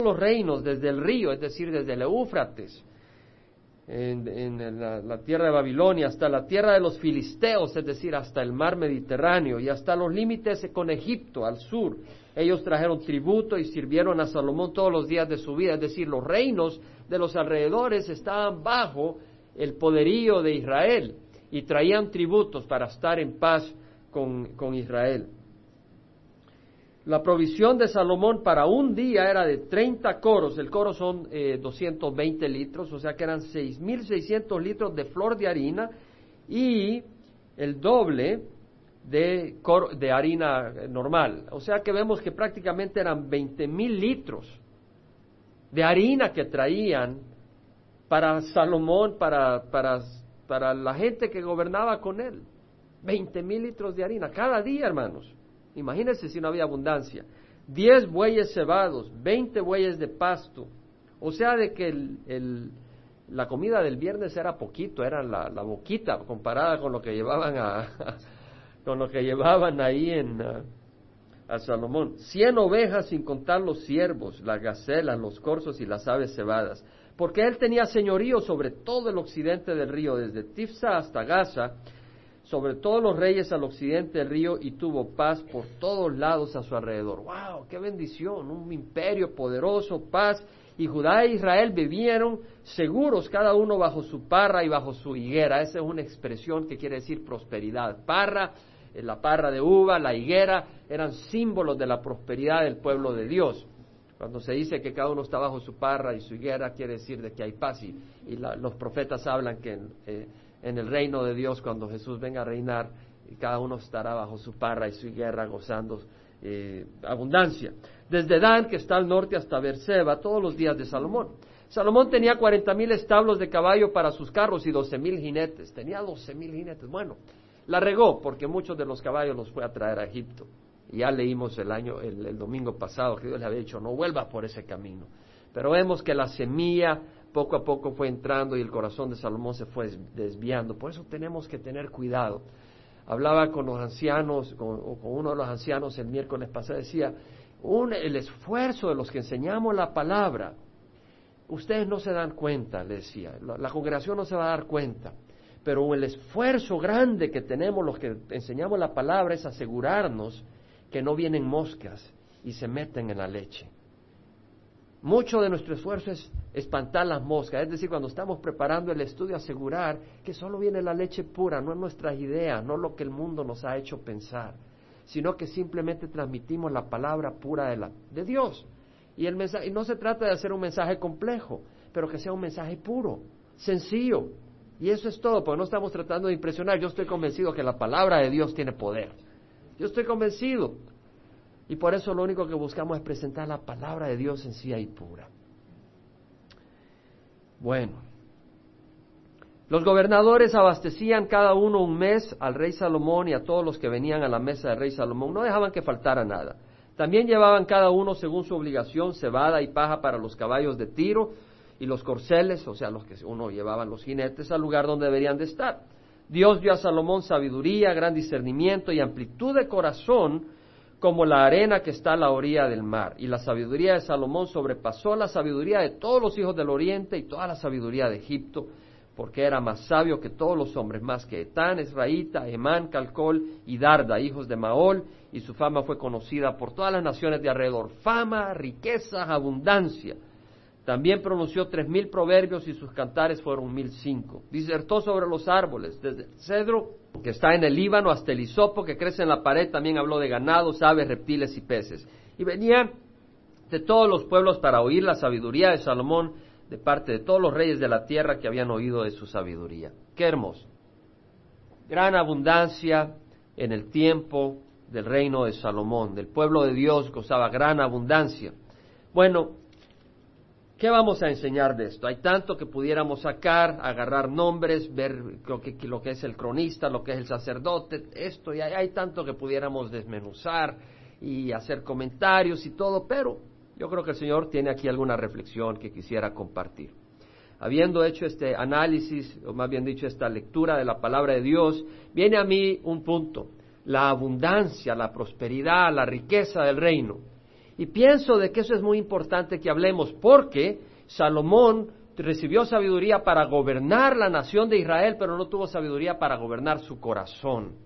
los reinos desde el río, es decir, desde el Éufrates, en, la, tierra de Babilonia, hasta la tierra de los filisteos, es decir, hasta el mar Mediterráneo, y hasta los límites con Egipto, al sur. Ellos trajeron tributo y sirvieron a Salomón todos los días de su vida, es decir, los reinos de los alrededores estaban bajo el poderío de Israel y traían tributos para estar en paz con Israel. La provisión de Salomón para un día era de 30 coros, el coro son 220 eh, litros, o sea que eran 6.600 litros de flor de harina y el doble de, de harina normal. O sea que vemos que prácticamente eran 20.000 litros de harina que traían para Salomón, para, para, para la gente que gobernaba con él. 20.000 litros de harina cada día, hermanos. Imagínense si no había abundancia. Diez bueyes cebados, veinte bueyes de pasto. O sea, de que el, la comida del viernes era poquito, era la, boquita comparada con lo que llevaban a, con lo que llevaban ahí en Salomón. Cien ovejas sin contar los ciervos, las gacelas, los corzos y las aves cebadas. Porque él tenía señorío sobre todo el occidente del río, desde Tifsa hasta Gaza, sobre todos los reyes al occidente del río y tuvo paz por todos lados a su alrededor. ¡Wow! ¡Qué bendición! Un imperio poderoso, paz. Y Judá e Israel vivieron seguros, cada uno bajo su parra y bajo su higuera. Esa es una expresión que quiere decir prosperidad. Parra, eh, la parra de uva, la higuera, eran símbolos de la prosperidad del pueblo de Dios. Cuando se dice que cada uno está bajo su parra y su higuera, quiere decir de que hay paz. Y, los profetas hablan que eh, en el reino de Dios cuando Jesús venga a reinar y cada uno estará bajo su parra y su guerra gozando eh, abundancia. Desde Dan, que está al norte, hasta Berseba, todos los días de Salomón. Salomón tenía cuarenta mil establos de caballo para sus carros y doce mil jinetes. Tenía doce mil jinetes. Bueno, la regó porque muchos de los caballos los fue a traer a Egipto. Ya leímos el año, el, domingo pasado que Dios le había dicho, no vuelva por ese camino. Pero vemos que la semilla poco a poco fue entrando y el corazón de Salomón se fue desviando. Por eso tenemos que tener cuidado. Hablaba con los ancianos, con, con uno de los ancianos el miércoles pasado, decía, un, el esfuerzo de los que enseñamos la palabra, ustedes no se dan cuenta, le decía, la, la congregación no se va a dar cuenta, pero el esfuerzo grande que tenemos los que enseñamos la palabra es asegurarnos que no vienen moscas y se meten en la leche. Mucho de nuestro esfuerzo es espantar las moscas, es decir, cuando estamos preparando el estudio, asegurar que solo viene la leche pura, no nuestras ideas, no lo que el mundo nos ha hecho pensar, sino que simplemente transmitimos la palabra pura de, Dios. Y, el mensaje, y no se trata de hacer un mensaje complejo, pero que sea un mensaje puro, sencillo. Y eso es todo, porque no estamos tratando de impresionar. Yo estoy convencido que la palabra de Dios tiene poder. Yo estoy convencido. Y por eso lo único que buscamos es presentar la palabra de Dios sencilla y pura. Bueno, los gobernadores abastecían cada uno un mes al rey Salomón y a todos los que venían a la mesa del rey Salomón. No dejaban que faltara nada. También llevaban cada uno, según su obligación, cebada y paja para los caballos de tiro y los corceles, o sea, los que uno llevaban los jinetes al lugar donde deberían de estar. Dios dio a Salomón sabiduría, gran discernimiento y amplitud de corazón como la arena que está a la orilla del mar. Y la sabiduría de Salomón sobrepasó la sabiduría de todos los hijos del oriente y toda la sabiduría de Egipto, porque era más sabio que todos los hombres, más que Etán, Esraíta, Emán, Calcol y Darda, hijos de Maol, y su fama fue conocida por todas las naciones de alrededor. Fama, riqueza, abundancia. También pronunció tres mil proverbios y sus cantares fueron mil cinco. Disertó sobre los árboles, desde el cedro que está en el Líbano hasta el hisopo que crece en la pared. También habló de ganados, aves, reptiles y peces. Y venían de todos los pueblos para oír la sabiduría de Salomón de parte de todos los reyes de la tierra que habían oído de su sabiduría. Qué hermoso. Gran abundancia en el tiempo del reino de Salomón. Del pueblo de Dios gozaba gran abundancia. Bueno, ¿Qué vamos a enseñar de esto? Hay tanto que pudiéramos sacar, agarrar nombres, ver lo que, es el cronista, lo que es el sacerdote, esto, y hay, hay tanto que pudiéramos desmenuzar y hacer comentarios y todo, pero yo creo que el Señor tiene aquí alguna reflexión que quisiera compartir. Habiendo hecho este análisis, o más bien dicho, esta lectura de la palabra de Dios, viene a mí un punto, la abundancia, la prosperidad, la riqueza del reino. Y pienso de que eso es muy importante que hablemos, porque Salomón recibió sabiduría para gobernar la nación de Israel, pero no tuvo sabiduría para gobernar su corazón.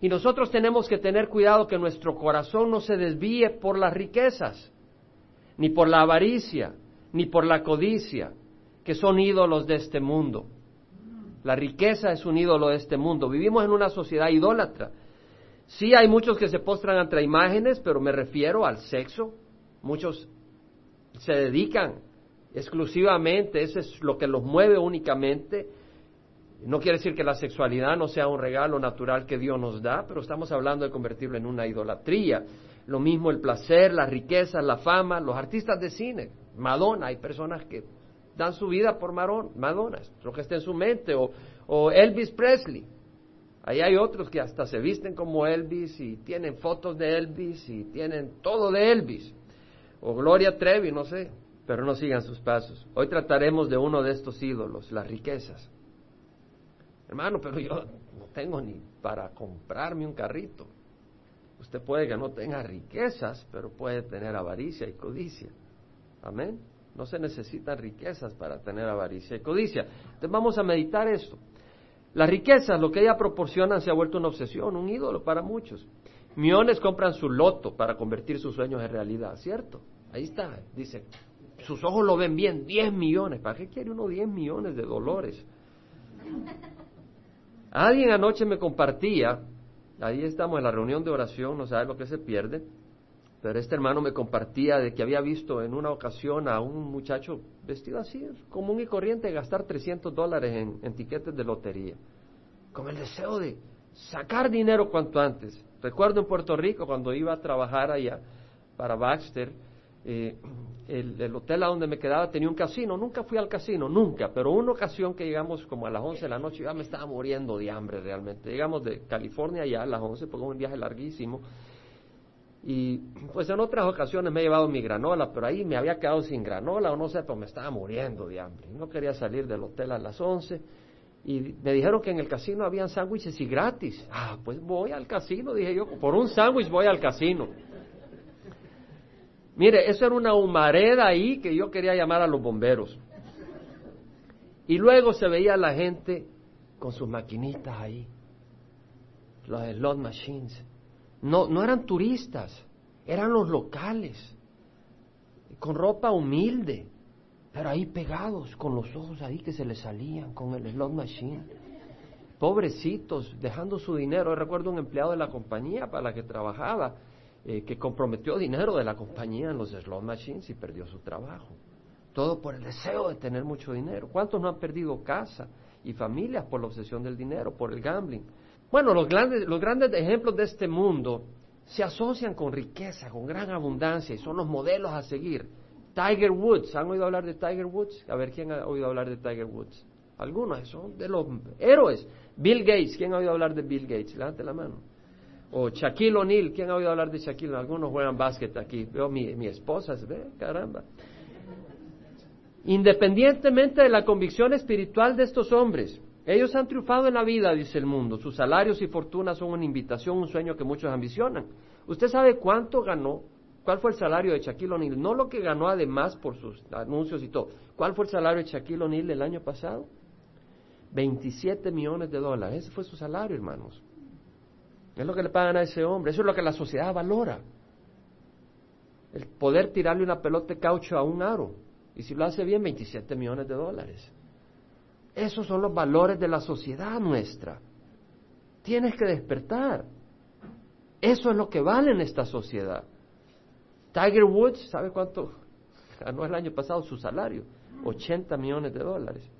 Y nosotros tenemos que tener cuidado que nuestro corazón no se desvíe por las riquezas, ni por la avaricia, ni por la codicia, que son ídolos de este mundo. La riqueza es un ídolo de este mundo. Vivimos en una sociedad idólatra. Sí hay muchos que se postran ante imágenes, pero me refiero al sexo. Muchos se dedican exclusivamente, eso es lo que los mueve únicamente. No quiere decir que la sexualidad no sea un regalo natural que Dios nos da, pero estamos hablando de convertirlo en una idolatría. Lo mismo el placer, las riquezas, la fama, los artistas de cine. Madonna, hay personas que dan su vida por Madonna, lo que está en su mente, o, o Elvis Presley. Ahí hay otros que hasta se visten como Elvis y tienen fotos de Elvis y tienen todo de Elvis. O Gloria Trevi, no sé pero no sigan sus pasos. Hoy trataremos de uno de estos ídolos, las riquezas. Hermano, pero yo no tengo ni para comprarme un carrito. Usted puede que no tenga riquezas, pero puede tener avaricia y codicia. Amén. No se necesitan riquezas para tener avaricia y codicia. Entonces vamos a meditar esto. Las riquezas, lo que ella proporciona, se ha vuelto una obsesión, un ídolo para muchos. Millones compran su loto para convertir sus sueños en realidad, ¿cierto? Ahí está, dice, sus ojos lo ven bien, 10 millones. ¿Para qué quiere uno 10 millones de dolores? Alguien anoche me compartía, ahí estamos en la reunión de oración, no sabe lo que se pierde, pero este hermano me compartía de que había visto en una ocasión a un muchacho vestido así, común y corriente, gastar 300 dólares en, en tiquetes de lotería, con el deseo de sacar dinero cuanto antes. Recuerdo en Puerto Rico cuando iba a trabajar allá para Baxter, eh, el, hotel a donde me quedaba tenía un casino, nunca fui al casino, nunca, pero una ocasión que llegamos como a las 11 de la noche, ya me estaba muriendo de hambre realmente. Llegamos de California ya a las 11, porque un viaje larguísimo. Y pues en otras ocasiones me he llevado mi granola, pero ahí me había quedado sin granola o no sé, pero me estaba muriendo de hambre. No quería salir del hotel a las 11 y me dijeron que en el casino habían sándwiches y gratis. Ah, pues voy al casino, dije yo, por un sándwich voy al casino. Mire, eso era una humareda ahí que yo quería llamar a los bomberos. Y luego se veía la gente con sus maquinitas ahí, los slot machines. No, no eran turistas, eran los locales, con ropa humilde, pero ahí pegados, con los ojos ahí que se les salían con el slot machine. Pobrecitos, dejando su dinero. Recuerdo un empleado de la compañía para la que trabajaba, eh, que comprometió dinero de la compañía en los slot machines y perdió su trabajo. Todo por el deseo de tener mucho dinero. ¿Cuántos no han perdido casa y familias por la obsesión del dinero, por el gambling? Bueno, los grandes, los grandes ejemplos de este mundo se asocian con riqueza, con gran abundancia y son los modelos a seguir. Tiger Woods, ¿han oído hablar de Tiger Woods? A ver, ¿quién ha oído hablar de Tiger Woods? Algunos son de los héroes. Bill Gates, ¿quién ha oído hablar de Bill Gates? Levante la mano. O Shaquille O'Neal, ¿quién ha oído hablar de Shaquille? Algunos juegan básquet aquí. Veo mi, mi esposa, ve, caramba. Independientemente de la convicción espiritual de estos hombres, ellos han triunfado en la vida, dice el mundo. Sus salarios y fortunas son una invitación, un sueño que muchos ambicionan. ¿Usted sabe cuánto ganó? ¿Cuál fue el salario de Shaquille O'Neal? No lo que ganó además por sus anuncios y todo. ¿Cuál fue el salario de Shaquille O'Neal el año pasado? 27 millones de dólares. Ese fue su salario, hermanos. Es lo que le pagan a ese hombre. Eso es lo que la sociedad valora. El poder tirarle una pelota de caucho a un aro. Y si lo hace bien, 27 millones de dólares. Esos son los valores de la sociedad nuestra. Tienes que despertar. Eso es lo que vale en esta sociedad. Tiger Woods, ¿sabe cuánto ganó el año pasado su salario? 80 millones de dólares.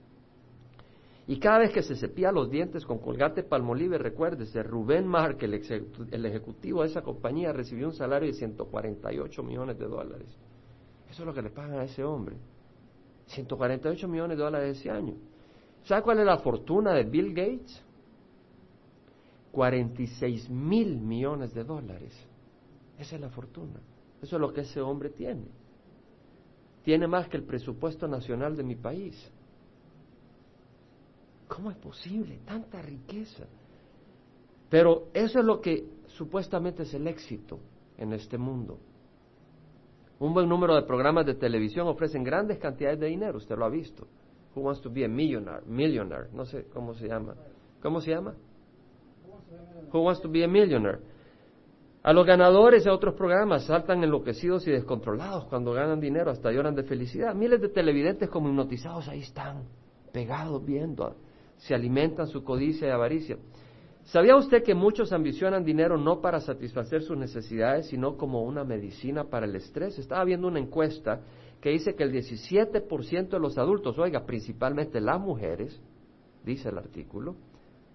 Y cada vez que se cepilla los dientes con colgate palmolive, recuérdese, Rubén Mark, el, el ejecutivo de esa compañía, recibió un salario de 148 millones de dólares. Eso es lo que le pagan a ese hombre. 148 millones de dólares ese año. ¿Sabe cuál es la fortuna de Bill Gates? 46 mil millones de dólares. Esa es la fortuna. Eso es lo que ese hombre tiene. Tiene más que el presupuesto nacional de mi país. ¿Cómo es posible tanta riqueza? Pero eso es lo que supuestamente es el éxito en este mundo. Un buen número de programas de televisión ofrecen grandes cantidades de dinero, usted lo ha visto. Who wants to be a millionaire? Millionaire, no sé cómo se llama. ¿Cómo se llama? Who wants to be a millionaire? A los ganadores de otros programas saltan enloquecidos y descontrolados cuando ganan dinero, hasta lloran de felicidad. Miles de televidentes como hipnotizados ahí están, pegados viendo, se alimentan su codicia y avaricia. ¿Sabía usted que muchos ambicionan dinero no para satisfacer sus necesidades, sino como una medicina para el estrés? Estaba viendo una encuesta que dice que el 17% de los adultos, oiga, principalmente las mujeres, dice el artículo,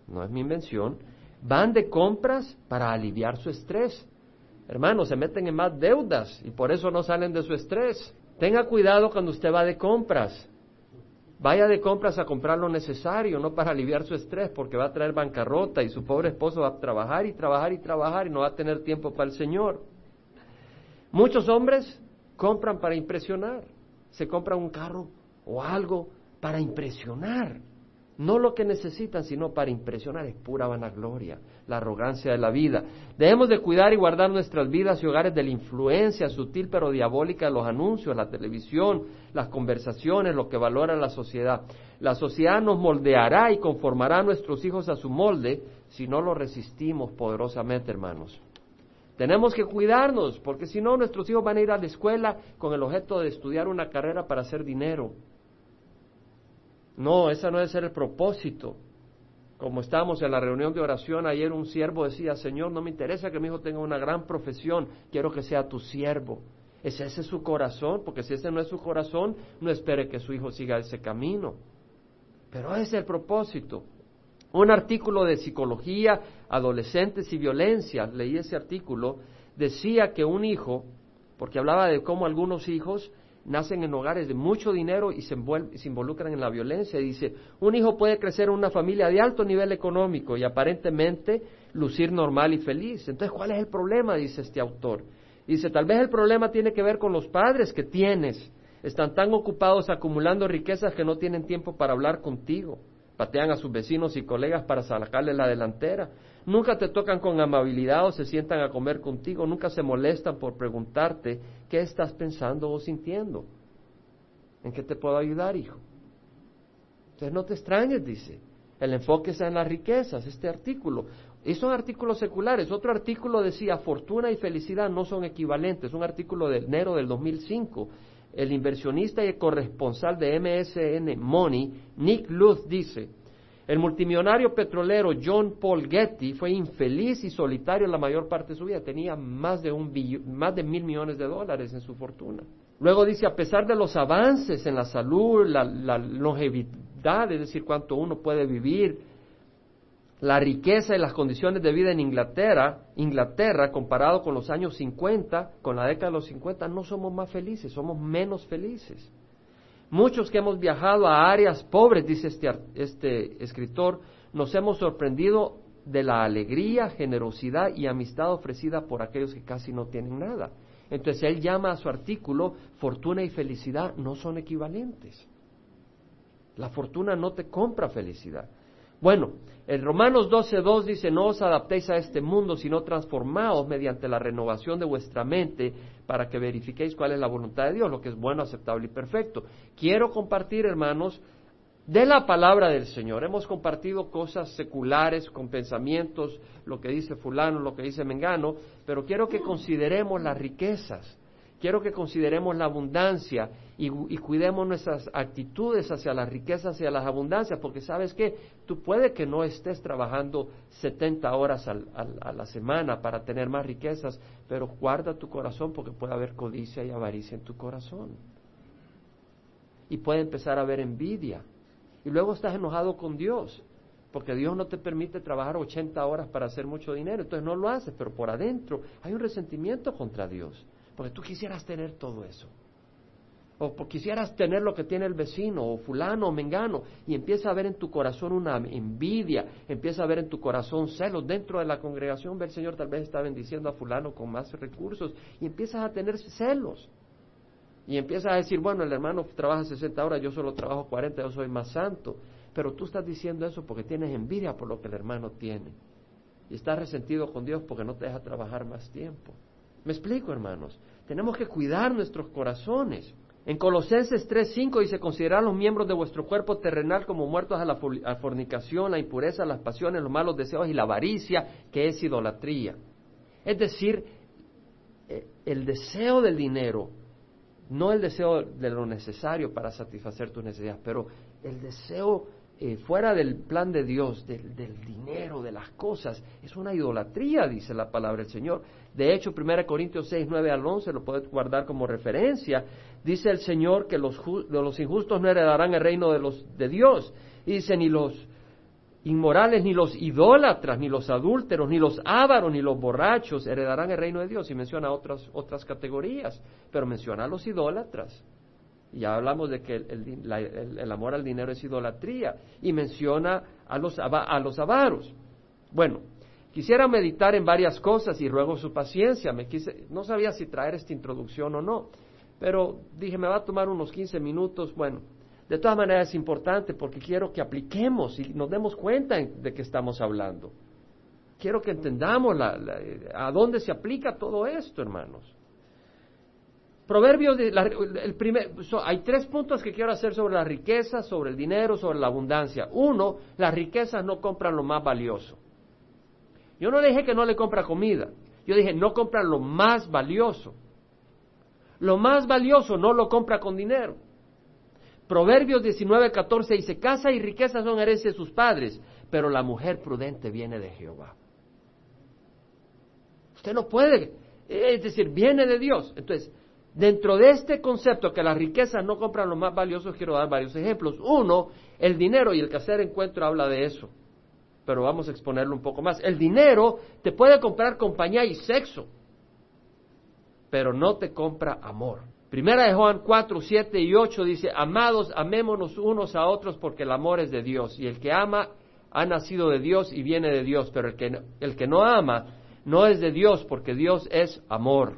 no es mi invención, van de compras para aliviar su estrés. Hermanos, se meten en más deudas y por eso no salen de su estrés. Tenga cuidado cuando usted va de compras. Vaya de compras a comprar lo necesario, no para aliviar su estrés, porque va a traer bancarrota y su pobre esposo va a trabajar y trabajar y trabajar y no va a tener tiempo para el Señor. Muchos hombres compran para impresionar, se compran un carro o algo para impresionar. No lo que necesitan, sino para impresionar. Es pura vanagloria, la arrogancia de la vida. Debemos de cuidar y guardar nuestras vidas y hogares de la influencia sutil pero diabólica de los anuncios, la televisión, las conversaciones, lo que valora la sociedad. La sociedad nos moldeará y conformará a nuestros hijos a su molde si no lo resistimos poderosamente, hermanos. Tenemos que cuidarnos, porque si no, nuestros hijos van a ir a la escuela con el objeto de estudiar una carrera para hacer dinero no, ese no debe ser el propósito. Como estábamos en la reunión de oración ayer, un siervo decía, Señor, no me interesa que mi hijo tenga una gran profesión, quiero que sea tu siervo. ¿Es ese su corazón? Porque si ese no es su corazón, no espere que su hijo siga ese camino. Pero ese es el propósito. Un artículo de psicología, adolescentes y violencia, leí ese artículo, decía que un hijo, porque hablaba de cómo algunos hijos nacen en hogares de mucho dinero y se, involucran en la violencia. Dice, un hijo puede crecer en una familia de alto nivel económico y aparentemente lucir normal y feliz. Entonces, ¿cuál es el problema? Dice este autor. Dice, tal vez el problema tiene que ver con los padres que tienes. Están tan ocupados acumulando riquezas que no tienen tiempo para hablar contigo. Patean a sus vecinos y colegas para sacarle la delantera. Nunca te tocan con amabilidad o se sientan a comer contigo. Nunca se molestan por preguntarte qué estás pensando o sintiendo. ¿En qué te puedo ayudar, hijo? Entonces no te extrañes, dice. El enfoque está en las riquezas, este artículo. Y son artículos seculares. Otro artículo decía, fortuna y felicidad no son equivalentes. Un artículo de enero del 2005 el inversionista y el corresponsal de MSN Money, Nick Luth, dice, el multimillonario petrolero John Paul Getty fue infeliz y solitario la mayor parte de su vida. Tenía más de, un más de mil millones de dólares en su fortuna. Luego dice, a pesar de los avances en la salud, la, la longevidad, es decir, cuánto uno puede vivir, la riqueza y las condiciones de vida en Inglaterra, Inglaterra comparado con los años 50, con la década de los 50, no somos más felices, somos menos felices. Muchos que hemos viajado a áreas pobres, dice este, este escritor, nos hemos sorprendido de la alegría, generosidad y amistad ofrecida por aquellos que casi no tienen nada. Entonces él llama a su artículo, fortuna y felicidad no son equivalentes. La fortuna no te compra felicidad. Bueno, en Romanos 12.2 dice, no os adaptéis a este mundo, sino transformaos mediante la renovación de vuestra mente para que verifiquéis cuál es la voluntad de Dios, lo que es bueno, aceptable y perfecto. Quiero compartir, hermanos, de la palabra del Señor. Hemos compartido cosas seculares con pensamientos, lo que dice fulano, lo que dice Mengano, pero quiero que consideremos las riquezas quiero que consideremos la abundancia y, cuidemos nuestras actitudes hacia las riquezas y las abundancias, porque sabes que tú puede que no estés trabajando 70 horas a la semana para tener más riquezas, pero guarda tu corazón porque puede haber codicia y avaricia en tu corazón. Y puede empezar a haber envidia. Y luego estás enojado con Dios, porque Dios no te permite trabajar 80 horas para hacer mucho dinero, entonces no lo haces, pero por adentro hay un resentimiento contra Dios. Porque tú quisieras tener todo eso. O quisieras tener lo que tiene el vecino, o fulano, o mengano, y empieza a ver en tu corazón una envidia, empieza a ver en tu corazón celos. Dentro de la congregación, ve el Señor tal vez está bendiciendo a fulano con más recursos, y empiezas a tener celos. Y empiezas a decir, bueno, el hermano trabaja 60 horas, yo solo trabajo 40, yo soy más santo. Pero tú estás diciendo eso porque tienes envidia por lo que el hermano tiene. Y estás resentido con Dios porque no te deja trabajar más tiempo. Me explico, hermanos. Tenemos que cuidar nuestros corazones. En Colosenses 3:5 dice, considerad los miembros de vuestro cuerpo terrenal como muertos a la fornicación, la impureza, las pasiones, los malos deseos y la avaricia, que es idolatría. Es decir, eh, el deseo del dinero, no el deseo de lo necesario para satisfacer tus necesidades, pero el deseo eh, fuera del plan de Dios, del, dinero, de las cosas, es una idolatría, dice la palabra del Señor. De hecho, 1 Corintios 6, 9 al 11, lo puedes guardar como referencia, dice el Señor que los, los injustos no heredarán el reino de, los, de Dios. Y dice, ni los inmorales, ni los idólatras, ni los adúlteros, ni los ávaros, ni los borrachos heredarán el reino de Dios. Y menciona otras, otras categorías, pero menciona a los idólatras. Ya hablamos de que el, amor al dinero es idolatría y menciona a los, a los avaros. Bueno, quisiera meditar en varias cosas y ruego su paciencia. Me quise, no sabía si traer esta introducción o no, pero dije, me va a tomar unos 15 minutos. Bueno, de todas maneras es importante porque quiero que apliquemos y nos demos cuenta de que estamos hablando. Quiero que entendamos a dónde se aplica todo esto, hermanos. Proverbios, el primer, hay tres puntos que quiero hacer sobre la riqueza, sobre el dinero, sobre la abundancia. Uno, las riquezas no compran lo más valioso. Yo no dije que no le compra comida, yo dije no compran lo más valioso. Lo más valioso no lo compra con dinero. Proverbios 19, 14 dice, casa y riqueza son herencia de sus padres, pero la mujer prudente viene de Jehová. Usted no puede, es decir, viene de Dios. Entonces, Dentro de este concepto que las riquezas no compran lo más valioso, quiero dar varios ejemplos. Uno, el dinero, y el que hacer encuentro habla de eso, pero vamos a exponerlo un poco más. El dinero te puede comprar compañía y sexo, pero no te compra amor. Primera de Juan 4, 7 y 8 dice, amados, amémonos unos a otros porque el amor es de Dios, y el que ama ha nacido de Dios y viene de Dios, pero el que, el que no ama no es de Dios porque Dios es amor.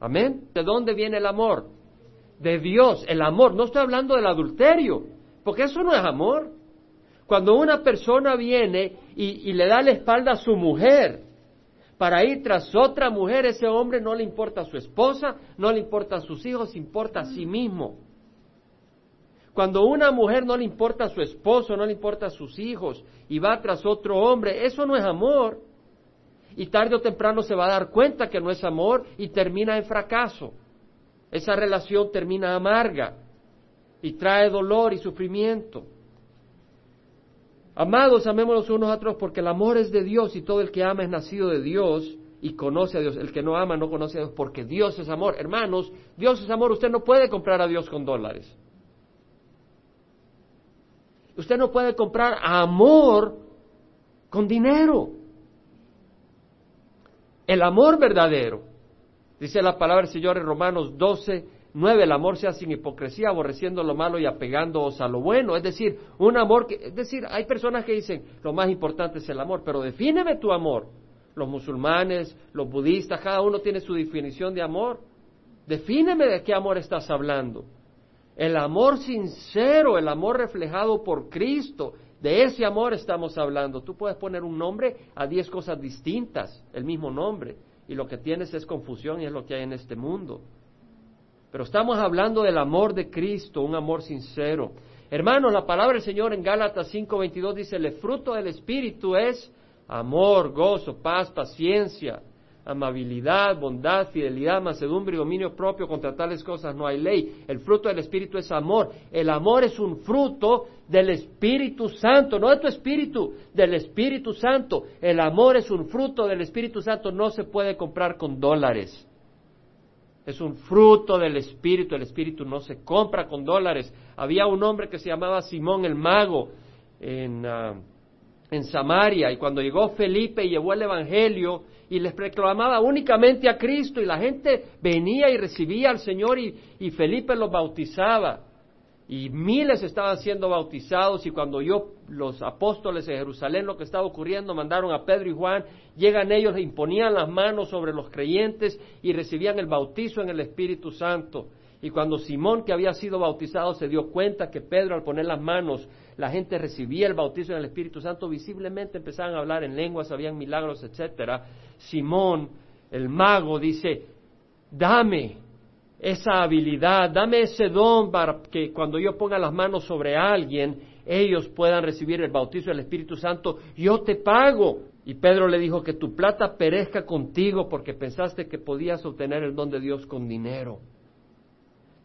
Amén. ¿De dónde viene el amor? De Dios, el amor. No estoy hablando del adulterio, porque eso no es amor. Cuando una persona viene y, le da la espalda a su mujer para ir tras otra mujer, ese hombre no le importa a su esposa, no le importa a sus hijos, importa a sí mismo. Cuando una mujer no le importa a su esposo, no le importa a sus hijos y va tras otro hombre, eso no es amor y tarde o temprano se va a dar cuenta que no es amor y termina en fracaso. Esa relación termina amarga y trae dolor y sufrimiento. Amados, amémonos unos a otros porque el amor es de Dios y todo el que ama es nacido de Dios y conoce a Dios. El que no ama no conoce a Dios porque Dios es amor. Hermanos, Dios es amor. Usted no puede comprar a Dios con dólares. Usted no puede comprar amor con dinero. El amor verdadero, dice la palabra del Señor en Romanos 12, 9, el amor sea sin hipocresía, aborreciendo lo malo y apegándoos a lo bueno. Es decir, un amor que, es decir, hay personas que dicen, lo más importante es el amor, pero defíneme tu amor. Los musulmanes, los budistas, cada uno tiene su definición de amor. Defíneme de qué amor estás hablando. El amor sincero, el amor reflejado por Cristo, de ese amor estamos hablando. Tú puedes poner un nombre a diez cosas distintas, el mismo nombre, y lo que tienes es confusión y es lo que hay en este mundo. Pero estamos hablando del amor de Cristo, un amor sincero. Hermanos, la palabra del Señor en Gálatas 5:22 dice, el fruto del Espíritu es amor, gozo, paz, paciencia, amabilidad, bondad, fidelidad, mansedumbre y dominio propio. Contra tales cosas no hay ley. El fruto del Espíritu es amor. El amor es un fruto del Espíritu Santo, no de tu Espíritu, del Espíritu Santo. El amor es un fruto del Espíritu Santo, no se puede comprar con dólares. Es un fruto del Espíritu, el Espíritu no se compra con dólares. Había un hombre que se llamaba Simón el Mago en, ah, en Samaria y cuando llegó Felipe y llevó el Evangelio, y les proclamaba únicamente a Cristo y la gente venía y recibía al Señor y, Felipe los bautizaba y miles estaban siendo bautizados y cuando yo los apóstoles en Jerusalén lo que estaba ocurriendo mandaron a Pedro y Juan, llegan ellos imponían las manos sobre los creyentes y recibían el bautizo en el Espíritu Santo. Y cuando Simón, que había sido bautizado, se dio cuenta que Pedro al poner las manos, la gente recibía el bautizo en el Espíritu Santo, visiblemente empezaban a hablar en lenguas, habían milagros, etcétera. Simón, el mago, dice, dame esa habilidad, dame ese don para que cuando yo ponga las manos sobre alguien, ellos puedan recibir el bautizo del Espíritu Santo, yo te pago. Y Pedro le dijo que tu plata perezca contigo porque pensaste que podías obtener el don de Dios con dinero.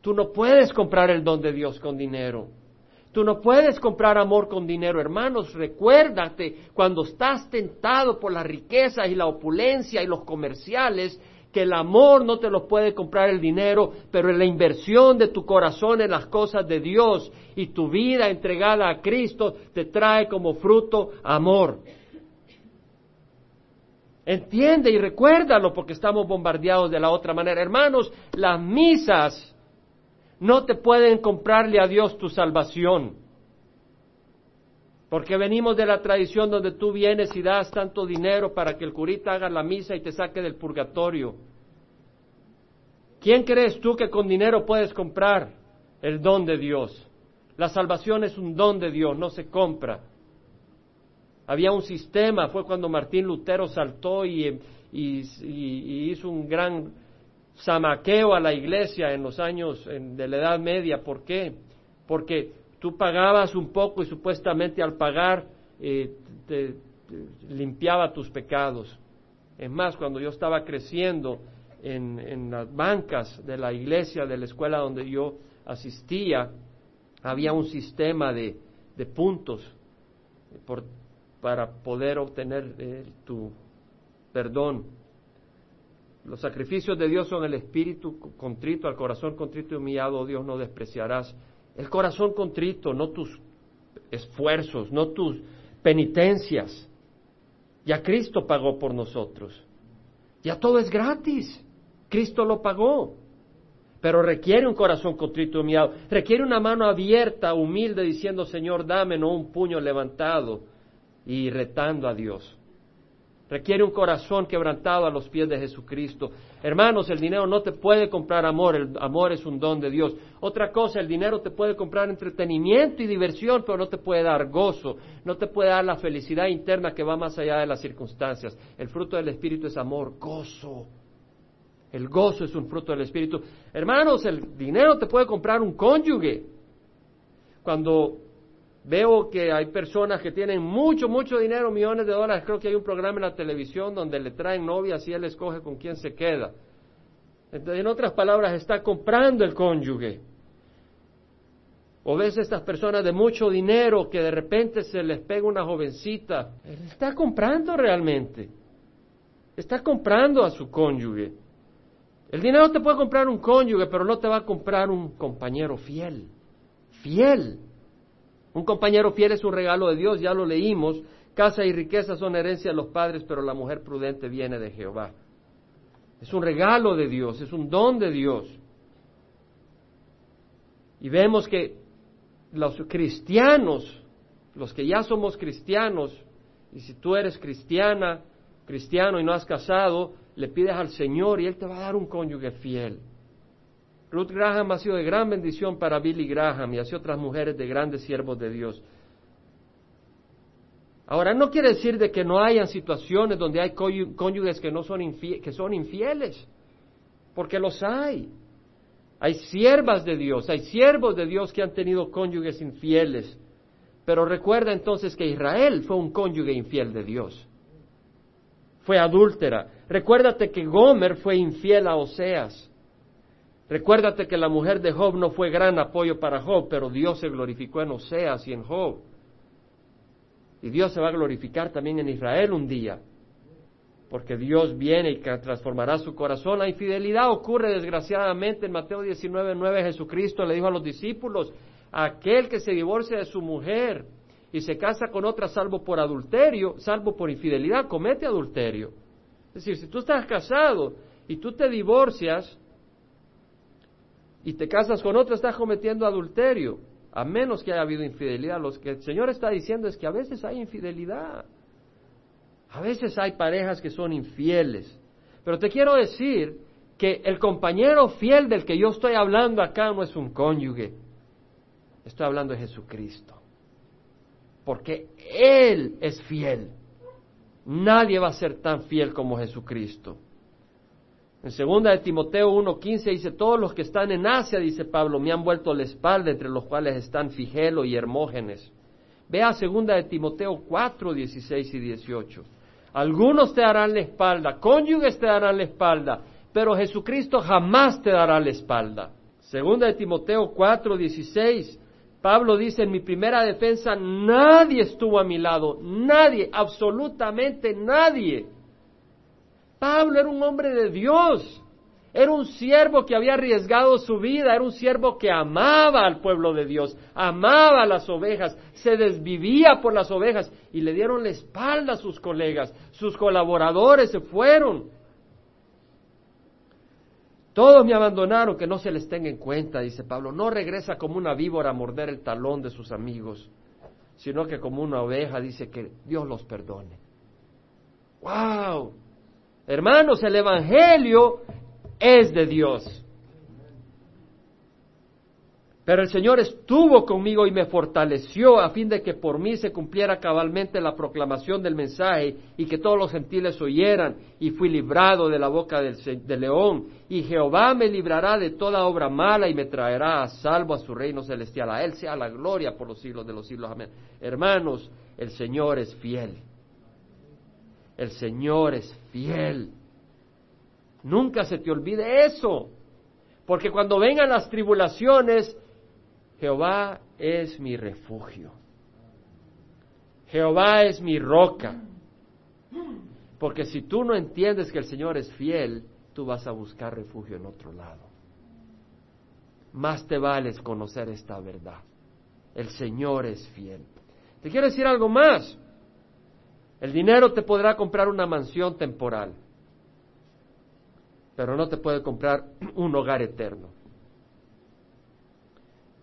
Tú no puedes comprar el don de Dios con dinero. Tú no puedes comprar amor con dinero, hermanos. Recuérdate, cuando estás tentado por las riquezas y la opulencia y los comerciales, que el amor no te lo puede comprar el dinero, pero la inversión de tu corazón en las cosas de Dios y tu vida entregada a Cristo te trae como fruto amor. Entiende y recuérdalo porque estamos bombardeados de la otra manera. Hermanos, las misas no te pueden comprarle a Dios tu salvación. Porque venimos de la tradición donde tú vienes y das tanto dinero para que el curita haga la misa y te saque del purgatorio. ¿Quién crees tú que con dinero puedes comprar el don de Dios? La salvación es un don de Dios, no se compra. Había un sistema, fue cuando Martín Lutero saltó y, hizo un gran zamaqueo a la iglesia en los años de la Edad Media. ¿Por qué? Porque tú pagabas un poco y supuestamente al pagar eh, te, limpiaba tus pecados. Es más, cuando yo estaba creciendo en, las bancas de la iglesia, de la escuela donde yo asistía, había un sistema de, puntos para poder obtener eh, tu perdón los sacrificios de Dios son el espíritu contrito, al corazón contrito y humillado, oh Dios, no despreciarás. El corazón contrito, no tus esfuerzos, no tus penitencias. Ya Cristo pagó por nosotros. Ya todo es gratis. Cristo lo pagó. Pero requiere un corazón contrito y humillado. Requiere una mano abierta, humilde, diciendo, Señor, dame, no un puño levantado y retando a Dios. Requiere un corazón quebrantado a los pies de Jesucristo. Hermanos, el dinero no te puede comprar amor, el amor es un don de Dios. Otra cosa, el dinero te puede comprar entretenimiento y diversión, pero no te puede dar gozo, no te puede dar la felicidad interna que va más allá de las circunstancias. El fruto del Espíritu es amor, gozo. El gozo es un fruto del Espíritu. Hermanos, el dinero te puede comprar un cónyuge. Cuando Veo que hay personas que tienen mucho, mucho dinero, millones de dólares. Creo que hay un programa en la televisión donde le traen novias y él escoge con quién se queda. En otras palabras, está comprando el cónyuge. O ves estas personas de mucho dinero que de repente se les pega una jovencita. Está comprando realmente. Está comprando a su cónyuge. El dinero te puede comprar un cónyuge, pero no te va a comprar un compañero fiel. Fiel. Un compañero fiel es un regalo de Dios, ya lo leímos. Casa y riqueza son herencia de los padres, pero la mujer prudente viene de Jehová. Es un regalo de Dios, es un don de Dios. Y vemos que los cristianos, los que ya somos cristianos, y si tú eres cristiana, cristiano y no has casado, le pides al Señor y Él te va a dar un cónyuge fiel. Ruth Graham ha sido de gran bendición para Billy Graham y así otras mujeres de grandes siervos de Dios. Ahora, no quiere decir de que no hayan situaciones donde hay cónyuges que, no son, que son infieles, porque los hay. Hay siervas de Dios, hay siervos de Dios que han tenido cónyuges infieles. Pero recuerda entonces que Israel fue un cónyuge infiel de Dios. Fue adúltera. Recuérdate que Gomer fue infiel a Oseas. Recuérdate que la mujer de Job no fue gran apoyo para Job, pero Dios se glorificó en Oseas y en Job. Y Dios se va a glorificar también en Israel un día, porque Dios viene y transformará su corazón. La infidelidad ocurre desgraciadamente en Mateo 19, 9, Jesucristo le dijo a los discípulos, aquel que se divorcia de su mujer y se casa con otra salvo por adulterio, salvo por infidelidad, comete adulterio. Es decir, si tú estás casado y tú te divorcias, y te casas con otra, estás cometiendo adulterio, a menos que haya habido infidelidad. Lo que el Señor está diciendo es que a veces hay infidelidad. A veces hay parejas que son infieles. Pero te quiero decir que el compañero fiel del que yo estoy hablando acá no es un cónyuge. Estoy hablando de Jesucristo. Porque Él es fiel. Nadie va a ser tan fiel como Jesucristo. En segunda de Timoteo 1.15 dice, todos los que están en Asia, dice Pablo, me han vuelto la espalda, entre los cuales están Figelo y Hermógenes. Vea segunda de Timoteo 4.16 y 18. Algunos te darán la espalda, cónyuges te darán la espalda, pero Jesucristo jamás te dará la espalda. Segunda de Timoteo 4.16. Pablo dice, en mi primera defensa nadie estuvo a mi lado, nadie, absolutamente nadie. Pablo era un hombre de Dios, era un siervo que había arriesgado su vida, era un siervo que amaba al pueblo de Dios, amaba a las ovejas, se desvivía por las ovejas y le dieron la espalda a sus colegas, sus colaboradores se fueron. Todos me abandonaron, que no se les tenga en cuenta, dice Pablo. No regresa como una víbora a morder el talón de sus amigos, sino que como una oveja dice que Dios los perdone. ¡Wow! Hermanos, el Evangelio es de Dios. Pero el Señor estuvo conmigo y me fortaleció a fin de que por mí se cumpliera cabalmente la proclamación del mensaje y que todos los gentiles oyeran y fui librado de la boca del, león y Jehová me librará de toda obra mala y me traerá a salvo a su reino celestial. A Él sea la gloria por los siglos de los siglos. Amén. Hermanos, el Señor es fiel. El Señor es fiel. Nunca se te olvide eso. Porque cuando vengan las tribulaciones, Jehová es mi refugio. Jehová es mi roca. Porque si tú no entiendes que el Señor es fiel, tú vas a buscar refugio en otro lado. Más te vale conocer esta verdad. El Señor es fiel. Te quiero decir algo más. El dinero te podrá comprar una mansión temporal, pero no te puede comprar un hogar eterno.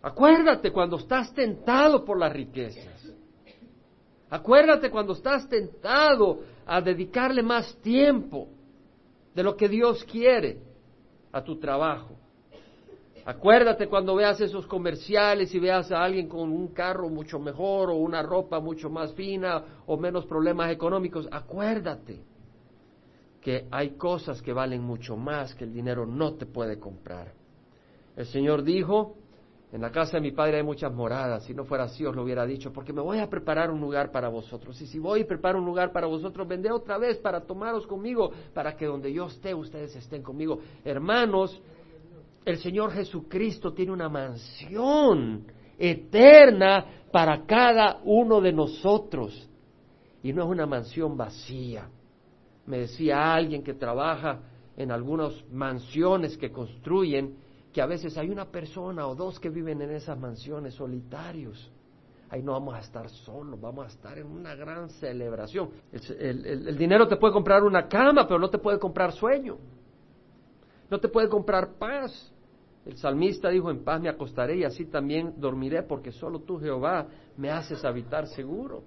Acuérdate cuando estás tentado por las riquezas. Acuérdate cuando estás tentado a dedicarle más tiempo de lo que Dios quiere a tu trabajo. Acuérdate cuando veas esos comerciales y veas a alguien con un carro mucho mejor o una ropa mucho más fina o menos problemas económicos. Acuérdate que hay cosas que valen mucho más que el dinero no te puede comprar. El Señor dijo, en la casa de mi padre hay muchas moradas, si no fuera así os lo hubiera dicho, porque me voy a preparar un lugar para vosotros. Y si voy y preparo un lugar para vosotros, vendré otra vez para tomaros conmigo, para que donde yo esté, ustedes estén conmigo. Hermanos, el Señor Jesucristo tiene una mansión eterna para cada uno de nosotros. Y no es una mansión vacía. Me decía alguien que trabaja en algunas mansiones que construyen, que a veces hay una persona o dos que viven en esas mansiones solitarios. Ahí no vamos a estar solos, vamos a estar en una gran celebración. El, dinero te puede comprar una cama, pero no te puede comprar sueño. No te puede comprar paz. El salmista dijo, en paz me acostaré y así también dormiré, porque solo tú, Jehová, me haces habitar seguro.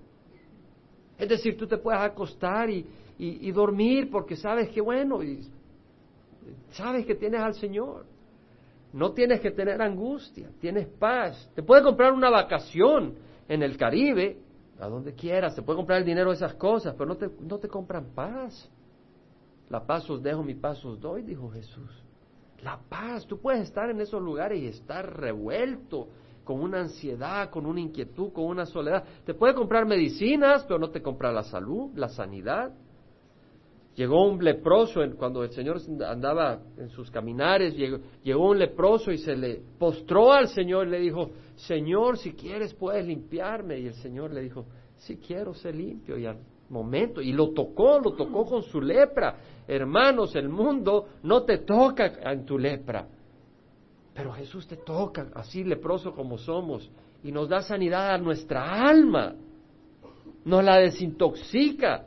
Es decir, tú te puedes acostar y, y dormir porque sabes que bueno, y sabes que tienes al Señor. No tienes que tener angustia, tienes paz. Te puede comprar una vacación en el Caribe, a donde quieras, te puede comprar el dinero de esas cosas, pero no te, no te compran paz. La paz os dejo, mi paz os doy, dijo Jesús. La paz, tú puedes estar en esos lugares y estar revuelto, con una ansiedad, con una inquietud, con una soledad. Te puede comprar medicinas, pero no te compra la salud, la sanidad. Llegó un leproso, cuando el Señor andaba en sus caminares, llegó, un leproso y se le postró al Señor y le dijo, Señor, si quieres puedes limpiarme. Y el Señor le dijo, si quiero ser limpio. Y al momento, y lo tocó, lo tocó con su lepra. Hermanos, el mundo no te toca en tu lepra, pero Jesús te toca, así leproso como somos, y nos da sanidad a nuestra alma, nos la desintoxica,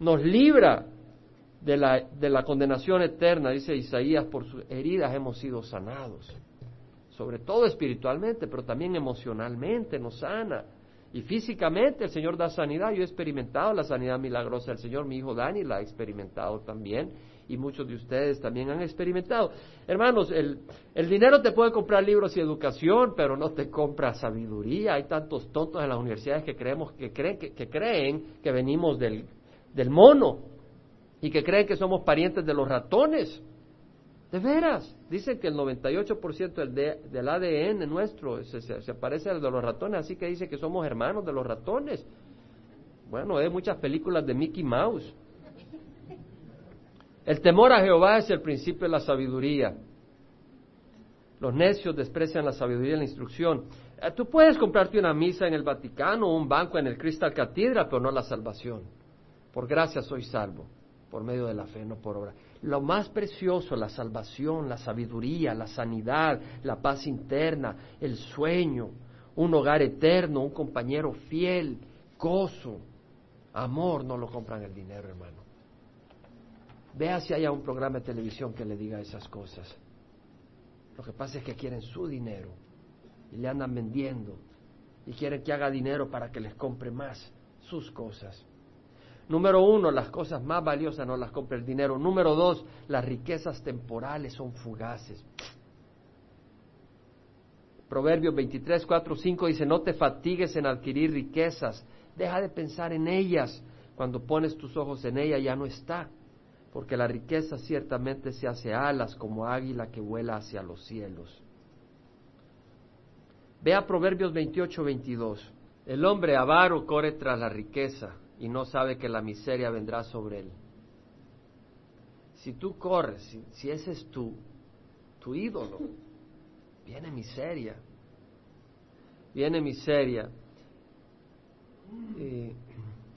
nos libra de la, de la condenación eterna, dice Isaías, por sus heridas hemos sido sanados. Sobre todo espiritualmente, pero también emocionalmente nos sana. Y físicamente el Señor da sanidad. Yo he experimentado la sanidad milagrosa del Señor. Mi hijo Dani la ha experimentado también. Y muchos de ustedes también han experimentado. Hermanos, el, el dinero te puede comprar libros y educación, pero no te compra sabiduría. Hay tantos tontos en las universidades que, creemos, que, creen, que, que creen que venimos del, del mono y que creen que somos parientes de los ratones. De veras, dicen que el 98% del, del ADN nuestro se, se, parece al de los ratones, así que dice que somos hermanos de los ratones. Bueno, hay muchas películas de Mickey Mouse. El temor a Jehová es el principio de la sabiduría. Los necios desprecian la sabiduría y la instrucción. Eh, tú puedes comprarte una misa en el Vaticano o un banco en el Crystal Cathedral, pero no la salvación. Por gracia soy salvo, por medio de la fe, no por obra. Lo más precioso, la salvación, la sabiduría, la sanidad, la paz interna, el sueño, un hogar eterno, un compañero fiel, gozo, amor, no lo compran el dinero, hermano. Vea si haya un programa de televisión que le diga esas cosas. Lo que pasa es que quieren su dinero y le andan vendiendo y quieren que haga dinero para que les compre más sus cosas. Número uno, las cosas más valiosas no las compra el dinero. Número dos, las riquezas temporales son fugaces. Proverbios 23, 4, 5 dice, no te fatigues en adquirir riquezas, deja de pensar en ellas. Cuando pones tus ojos en ella ya no está porque la riqueza ciertamente se hace alas como águila que vuela hacia los cielos. Vea Proverbios 28, 22. El hombre avaro corre tras la riqueza y no sabe que la miseria vendrá sobre él. Si tú corres, si, ese es tu, ídolo, viene miseria. Viene miseria. Y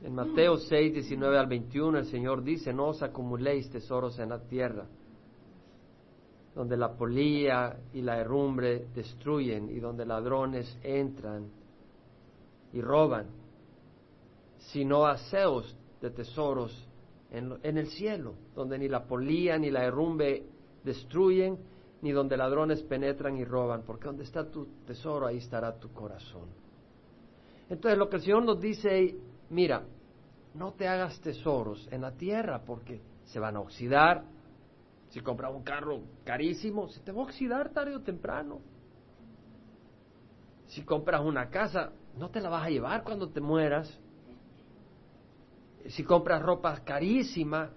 en Mateo 6, 19 al 21 el Señor dice, no os acumuléis tesoros en la tierra, donde la polilla y la herrumbre destruyen y donde ladrones entran y roban, sino aseos de tesoros en, en el cielo, donde ni la polilla ni la herrumbre destruyen, ni donde ladrones penetran y roban, porque donde está tu tesoro, ahí estará tu corazón. Entonces lo que el Señor nos dice, mira, no te hagas tesoros en la tierra porque se van a oxidar. Si compras un carro carísimo, se te va a oxidar tarde o temprano. Si compras una casa, no te la vas a llevar cuando te mueras. Si compras ropa carísima,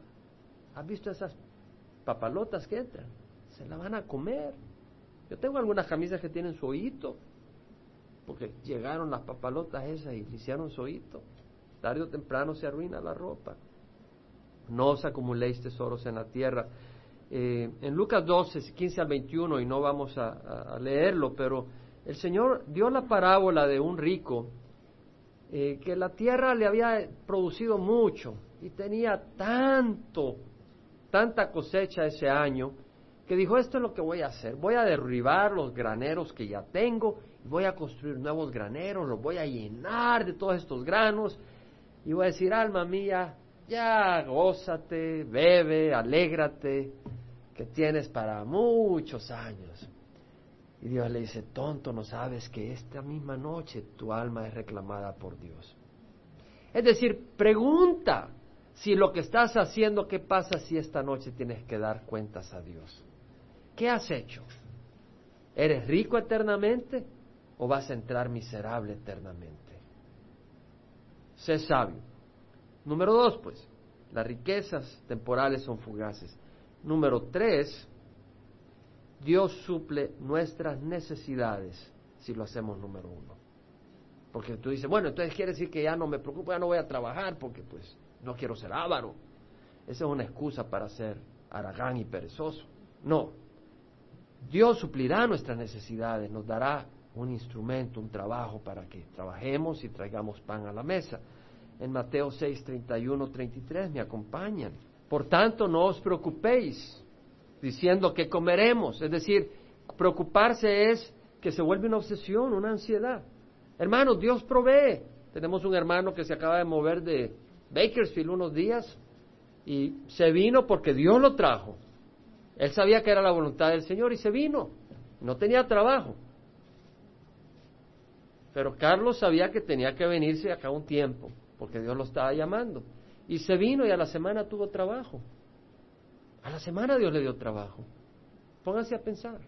¿has visto esas papalotas que entran? Se la van a comer. Yo tengo algunas camisas que tienen su porque llegaron las papalotas esas y hicieron su oído. Tarde o temprano se arruina la ropa. No os acumuléis tesoros en la tierra. Eh, en Lucas 12, 15 al 21, y no vamos a, leerlo, pero el Señor dio la parábola de un rico eh, que la tierra le había producido mucho y tenía tanto, tanta cosecha ese año, que dijo, esto es lo que voy a hacer, voy a derribar los graneros que ya tengo, voy a construir nuevos graneros, los voy a llenar de todos estos granos, y voy a decir, alma mía, ya gózate, bebe, alégrate, que tienes para muchos años. Y Dios le dice, tonto, no sabes que esta misma noche tu alma es reclamada por Dios. Es decir, pregunta si lo que estás haciendo, ¿qué pasa si esta noche tienes que dar cuentas a Dios? ¿Qué has hecho? ¿Eres rico eternamente o vas a entrar miserable eternamente? sé sabio. Número dos, pues, las riquezas temporales son fugaces. Número tres, Dios suple nuestras necesidades si lo hacemos número uno. Porque tú dices, bueno, entonces quiere decir que ya no me preocupo, ya no voy a trabajar porque pues no quiero ser avaro. Esa es una excusa para ser aragán y perezoso. No. Dios suplirá nuestras necesidades, nos dará un instrumento, un trabajo para que trabajemos y traigamos pan a la mesa. En Mateo 6, 31, 33 me acompañan. Por tanto, no os preocupéis diciendo que comeremos. Es decir, preocuparse es que se vuelve una obsesión, una ansiedad. Hermanos, Dios provee. Tenemos un hermano que se acaba de mover de Bakersfield unos días y se vino porque Dios lo trajo. Él sabía que era la voluntad del Señor y se vino. No tenía trabajo. Pero Carlos sabía que tenía que venirse acá un tiempo, porque Dios lo estaba llamando. Y se vino y a la semana tuvo trabajo. A la semana Dios le dio trabajo. Pónganse a pensar.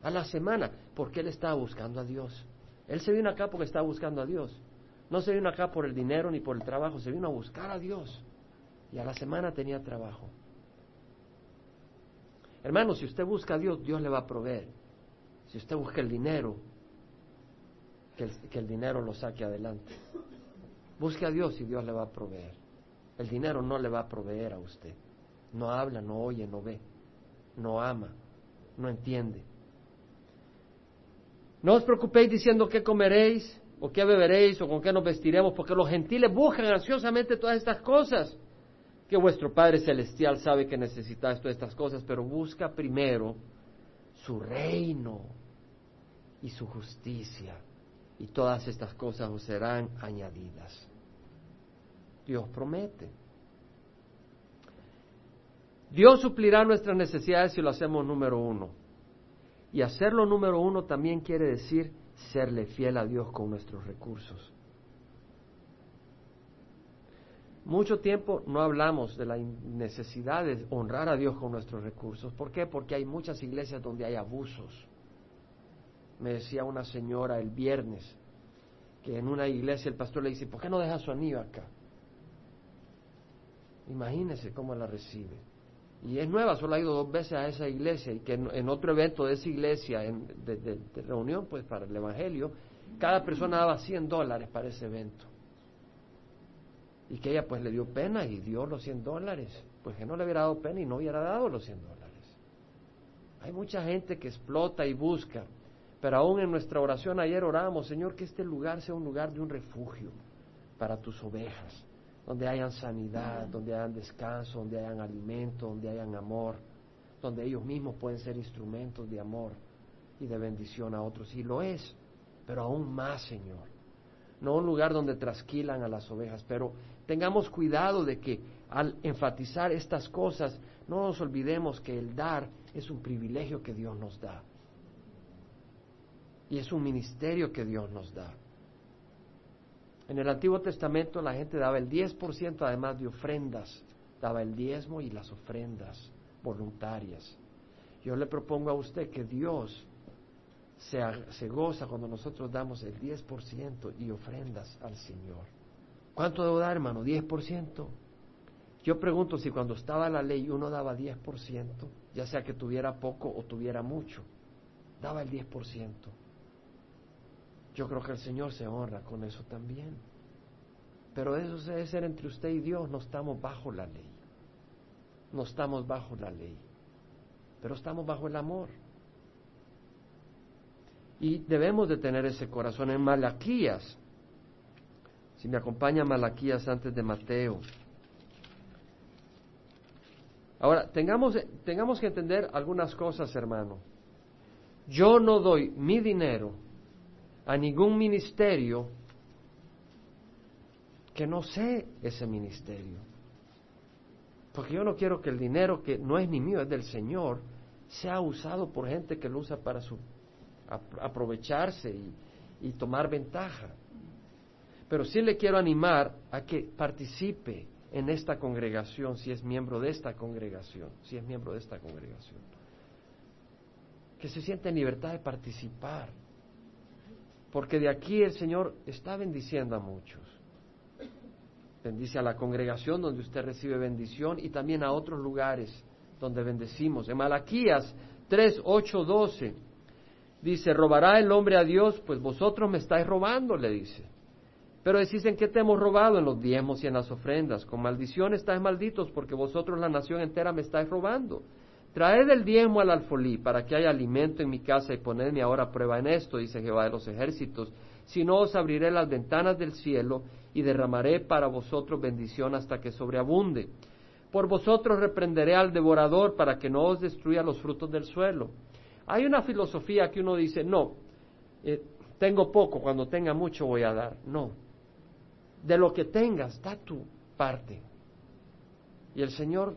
A la semana, porque él estaba buscando a Dios. Él se vino acá porque estaba buscando a Dios. No se vino acá por el dinero ni por el trabajo, se vino a buscar a Dios. Y a la semana tenía trabajo. Hermano, si usted busca a Dios, Dios le va a proveer. Si usted busca el dinero, que el, que el dinero lo saque adelante. Busque a Dios y Dios le va a proveer. El dinero no le va a proveer a usted. No habla, no oye, no ve, no ama, no entiende. No os preocupéis diciendo qué comeréis, o qué beberéis, o con qué nos vestiremos, porque los gentiles buscan ansiosamente todas estas cosas. Que vuestro Padre Celestial sabe que necesitáis todas estas cosas, pero busca primero su reino y su justicia, y todas estas cosas os serán añadidas. Dios promete. Dios suplirá nuestras necesidades si lo hacemos número uno. Y hacerlo número uno también quiere decir serle fiel a Dios con nuestros recursos. Mucho tiempo no hablamos de la necesidad de honrar a Dios con nuestros recursos. ¿Por qué? Porque hay muchas iglesias donde hay abusos. Me decía una señora el viernes que en una iglesia el pastor le dice, ¿por qué no deja su anillo acá? Imagínese cómo la recibe. Y es nueva, solo ha ido dos veces a esa iglesia y que en, otro evento de esa iglesia, en, de, reunión pues para el Evangelio, cada persona daba 100 dólares para ese evento. Y que ella pues le dio pena y dio los 100 dólares. Pues que no le hubiera dado pena y no hubiera dado los 100 dólares. Hay mucha gente que explota y busca. Pero aún en nuestra oración ayer orábamos, Señor, que este lugar sea un lugar de un refugio para tus ovejas donde hayan sanidad, donde hayan descanso, donde hayan alimento, donde hayan amor, donde ellos mismos pueden ser instrumentos de amor y de bendición a otros. Y lo es, pero aún más, Señor. No un lugar donde trasquilan a las ovejas, pero tengamos cuidado de que al enfatizar estas cosas no nos olvidemos que el dar es un privilegio que Dios nos da. Y es un ministerio que Dios nos da. En el Antiguo Testamento la gente daba el 10% además de ofrendas, daba el diezmo y las ofrendas voluntarias. Yo le propongo a usted que Dios se, goza cuando nosotros damos el 10% y ofrendas al Señor. ¿Cuánto debo dar, hermano? 10%. Yo pregunto si cuando estaba la ley uno daba 10%, ya sea que tuviera poco o tuviera mucho, daba el 10%. Yo creo que el Señor se honra con eso también. Pero eso debe ser entre usted y Dios, no estamos bajo la ley. No estamos bajo la ley, pero estamos bajo el amor. Y debemos de tener ese corazón en Malaquías. Si me acompaña Malaquías antes de Mateo. Ahora, tengamos, tengamos que entender algunas cosas, hermano. Yo no doy mi dinero a ningún ministerio que no sé ese ministerio. Porque yo no quiero que el dinero que no es ni mío, es del Señor, sea usado por gente que lo usa para su, aprovecharse y, y tomar ventaja. Pero sí le quiero animar a que participe en esta congregación, si es miembro de esta congregación, si es miembro de esta congregación. Que se sienta en libertad de participar porque de aquí el Señor está bendiciendo a muchos. Bendice a la congregación donde usted recibe bendición y también a otros lugares donde bendecimos. En Malaquías 3, 8, 12 dice, ¿robará el hombre a Dios? Pues vosotros me estáis robando, le dice. Pero decís, ¿en qué te hemos robado? En los diezmos y en las ofrendas. Con maldición estáis malditos porque vosotros la nación entera me estáis robando. Traed el diezmo al alfolí para que haya alimento en mi casa y ponedme ahora prueba en esto, dice Jehová de los ejércitos. Si no, os abriré las ventanas del cielo y derramaré para vosotros bendición hasta que sobreabunde. Por vosotros reprenderé al devorador para que no os destruya los frutos del suelo. Hay una filosofía que uno dice, no, eh, tengo poco, cuando tenga mucho voy a dar. No, de lo que tengas, da tu parte. Y el Señor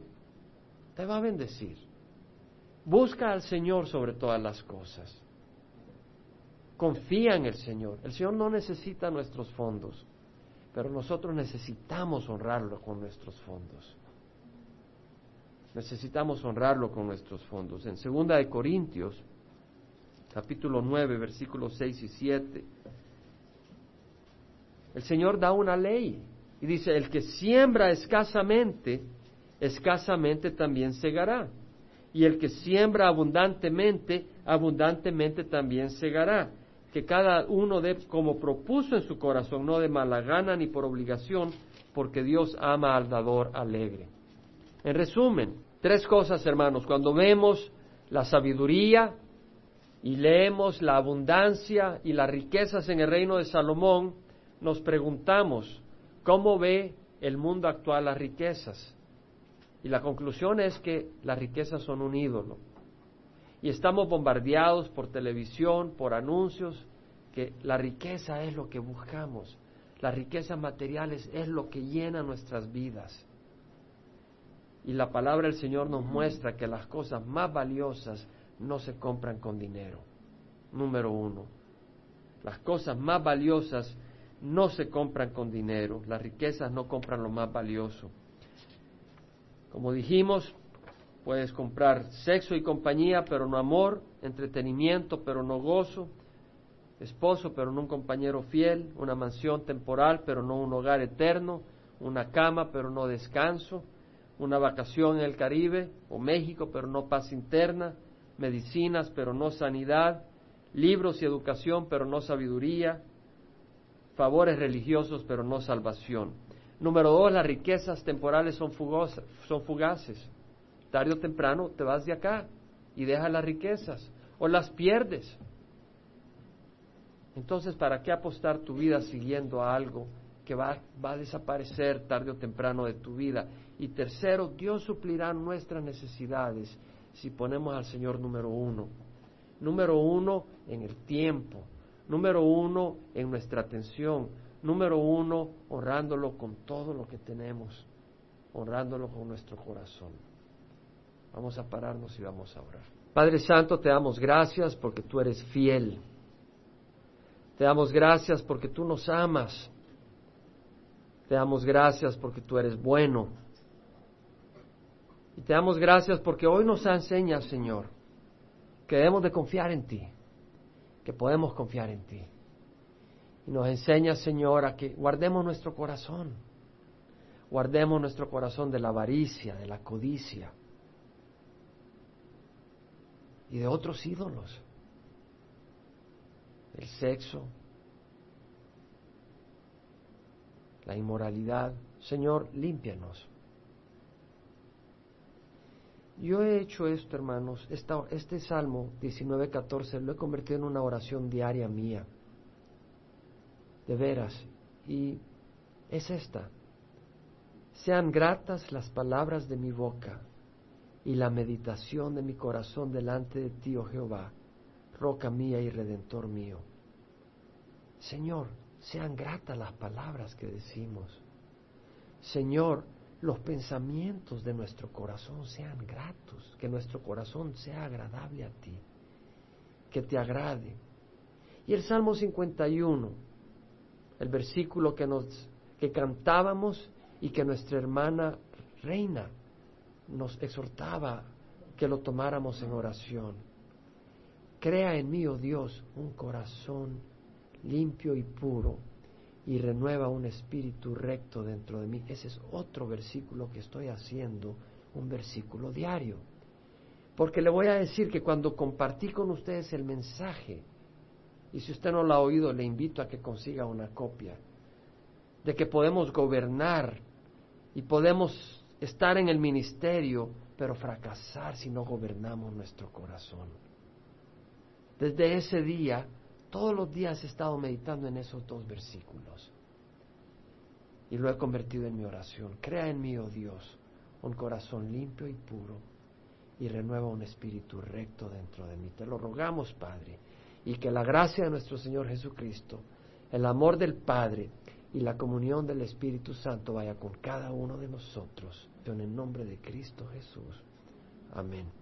te va a bendecir. Busca al Señor sobre todas las cosas. Confía en el Señor. El Señor no necesita nuestros fondos, pero nosotros necesitamos honrarlo con nuestros fondos. Necesitamos honrarlo con nuestros fondos. En segunda de Corintios, capítulo 9, versículos 6 y 7, el Señor da una ley y dice, el que siembra escasamente, escasamente también segará Y el que siembra abundantemente, abundantemente también segará. Que cada uno dé como propuso en su corazón, no de mala gana ni por obligación, porque Dios ama al dador alegre. En resumen, tres cosas, hermanos. Cuando vemos la sabiduría y leemos la abundancia y las riquezas en el reino de Salomón, nos preguntamos, ¿cómo ve el mundo actual las riquezas? Y la conclusión es que las riquezas son un ídolo. Y estamos bombardeados por televisión, por anuncios, que la riqueza es lo que buscamos. Las riquezas materiales es lo que llena nuestras vidas. Y la palabra del Señor nos muestra que las cosas más valiosas no se compran con dinero. Número uno. Las cosas más valiosas no se compran con dinero. Las riquezas no compran lo más valioso. Como dijimos, puedes comprar sexo y compañía, pero no amor, entretenimiento, pero no gozo, esposo, pero no un compañero fiel, una mansión temporal, pero no un hogar eterno, una cama, pero no descanso, una vacación en el Caribe o México, pero no paz interna, medicinas, pero no sanidad, libros y educación, pero no sabiduría, favores religiosos, pero no salvación. Número dos, las riquezas temporales son, son fugaces. Tarde o temprano te vas de acá y dejas las riquezas o las pierdes. Entonces, ¿para qué apostar tu vida siguiendo a algo que va, va, a desaparecer tarde o temprano de tu vida? Y tercero, Dios suplirá nuestras necesidades si ponemos al Señor número uno. Número uno en el tiempo. Número uno en nuestra atención Número uno, honrándolo con todo lo que tenemos, honrándolo con nuestro corazón. Vamos a pararnos y vamos a orar. Padre Santo, te damos gracias porque tú eres fiel. Te damos gracias porque tú nos amas. Te damos gracias porque tú eres bueno. Y te damos gracias porque hoy nos enseñas, Señor, que debemos de confiar en ti, que podemos confiar en ti. Y nos enseña, Señor, a que guardemos nuestro corazón. Guardemos nuestro corazón de la avaricia, de la codicia y de otros ídolos. El sexo, la inmoralidad. Señor, límpianos. Yo he hecho esto, hermanos, este Salmo 19.14 lo he convertido en una oración diaria mía de veras. Y es esta. Sean gratas las palabras de mi boca y la meditación de mi corazón delante de ti, oh Jehová, roca mía y redentor mío. Señor, sean gratas las palabras que decimos. Señor, los pensamientos de nuestro corazón sean gratos, que nuestro corazón sea agradable a ti, que te agrade. Y el Salmo 51, el versículo que nos que cantábamos y que nuestra hermana reina nos exhortaba que lo tomáramos en oración. Crea en mí, oh Dios, un corazón limpio y puro y renueva un espíritu recto dentro de mí. Ese es otro versículo que estoy haciendo, un versículo diario. Porque le voy a decir que cuando compartí con ustedes el mensaje, y si usted no lo ha oído, le invito a que consiga una copia, de que podemos gobernar y podemos estar en el ministerio, pero fracasar si no gobernamos nuestro corazón. Desde ese día, todos los días he estado meditando en esos dos versículos y lo he convertido en mi oración. Crea en mí, oh Dios, un corazón limpio y puro y renueva un espíritu recto dentro de mí. Te lo rogamos, Padre y que la gracia de nuestro Señor Jesucristo, el amor del Padre y la comunión del Espíritu Santo vaya con cada uno de nosotros. En el nombre de Cristo Jesús. Amén.